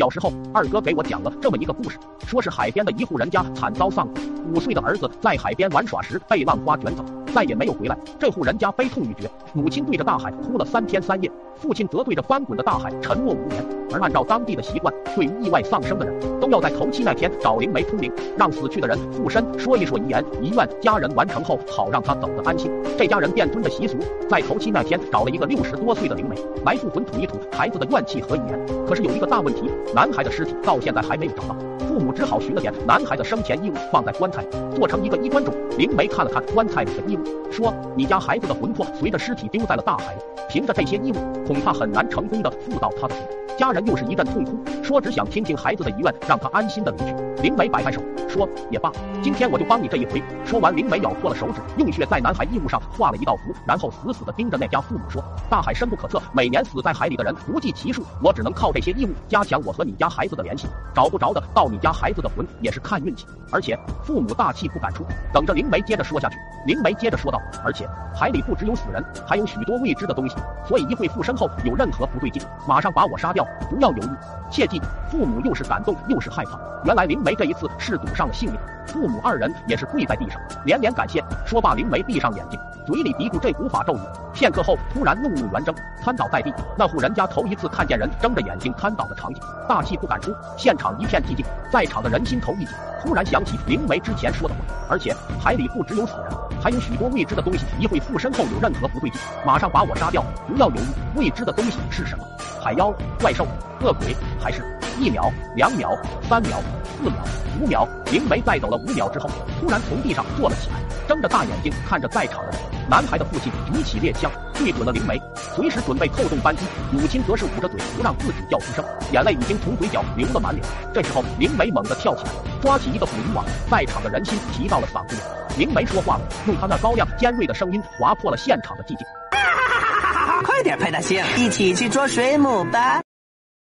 小时候，二哥给我讲了这么一个故事，说是海边的一户人家惨遭丧子，五岁的儿子在海边玩耍时被浪花卷走，再也没有回来。这户人家悲痛欲绝，母亲对着大海哭了三天三夜，父亲则对着翻滚的大海沉默无言。而按照当地的习惯，对于意外丧生的人，都要在头七那天找灵媒通灵，让死去的人附身说一说遗言遗愿，家人完成后好让他走得安心。这家人变尊的习俗，在头七那天找了一个六十多岁的灵媒来附魂吐一吐孩子的怨气和遗言。可是有一个大问题，男孩的尸体到现在还没有找到，父母只好寻了点男孩的生前衣物放在棺材里，做成一个衣冠冢。灵媒看了看棺材里的衣物，说：“你家孩子的魂魄随着尸体丢在了大海，凭着这些衣物，恐怕很难成功的附到他的。”家人又是一阵痛哭，说只想听听孩子的遗愿，让他安心的离去。灵媒摆摆手，说也罢，今天我就帮你这一回。说完，灵媒咬破了手指，用血在男孩衣物上画了一道符，然后死死的盯着那家父母说：“大海深不可测，每年死在海里的人不计其数，我只能靠这些衣物加强我和你家孩子的联系。找不着的，到你家孩子的魂也是看运气。而且父母大气不敢出，等着灵媒接着说下去。灵媒接着说道：而且海里不只有死人，还有许多未知的东西，所以一会附身后有任何不对劲，马上把我杀掉。”不要犹豫，切记！父母又是感动又是害怕。原来灵梅这一次是赌上了性命，父母二人也是跪在地上连连感谢。说罢，灵梅闭上眼睛，嘴里嘀咕这古法咒语。片刻后，突然怒目圆睁，瘫倒在地。那户人家头一次看见人睁着眼睛瘫倒的场景，大气不敢出。现场一片寂静，在场的人心头一紧，突然想起灵媒之前说的话，而且海里不只有死人，还有许多未知的东西。一会附身后有任何不对劲，马上把我杀掉，不要犹豫。未知的东西是什么？海妖、怪兽、恶鬼，还是一秒、两秒、三秒、四秒、五秒？灵媒在走了五秒之后，突然从地上坐了起来，睁着大眼睛看着在场的人。男孩的父亲举起猎枪，对准了灵媒，随时准备扣动扳机。母亲则是捂着嘴，不让自己叫出声，眼泪已经从嘴角流了满脸。这时候，灵媒猛地跳起来，抓起一个捕鱼网，在场的人心提到了嗓子眼。灵媒说话了，用他那高亮尖锐的声音划破了现场的寂静。快点派大星，一起去捉水母吧！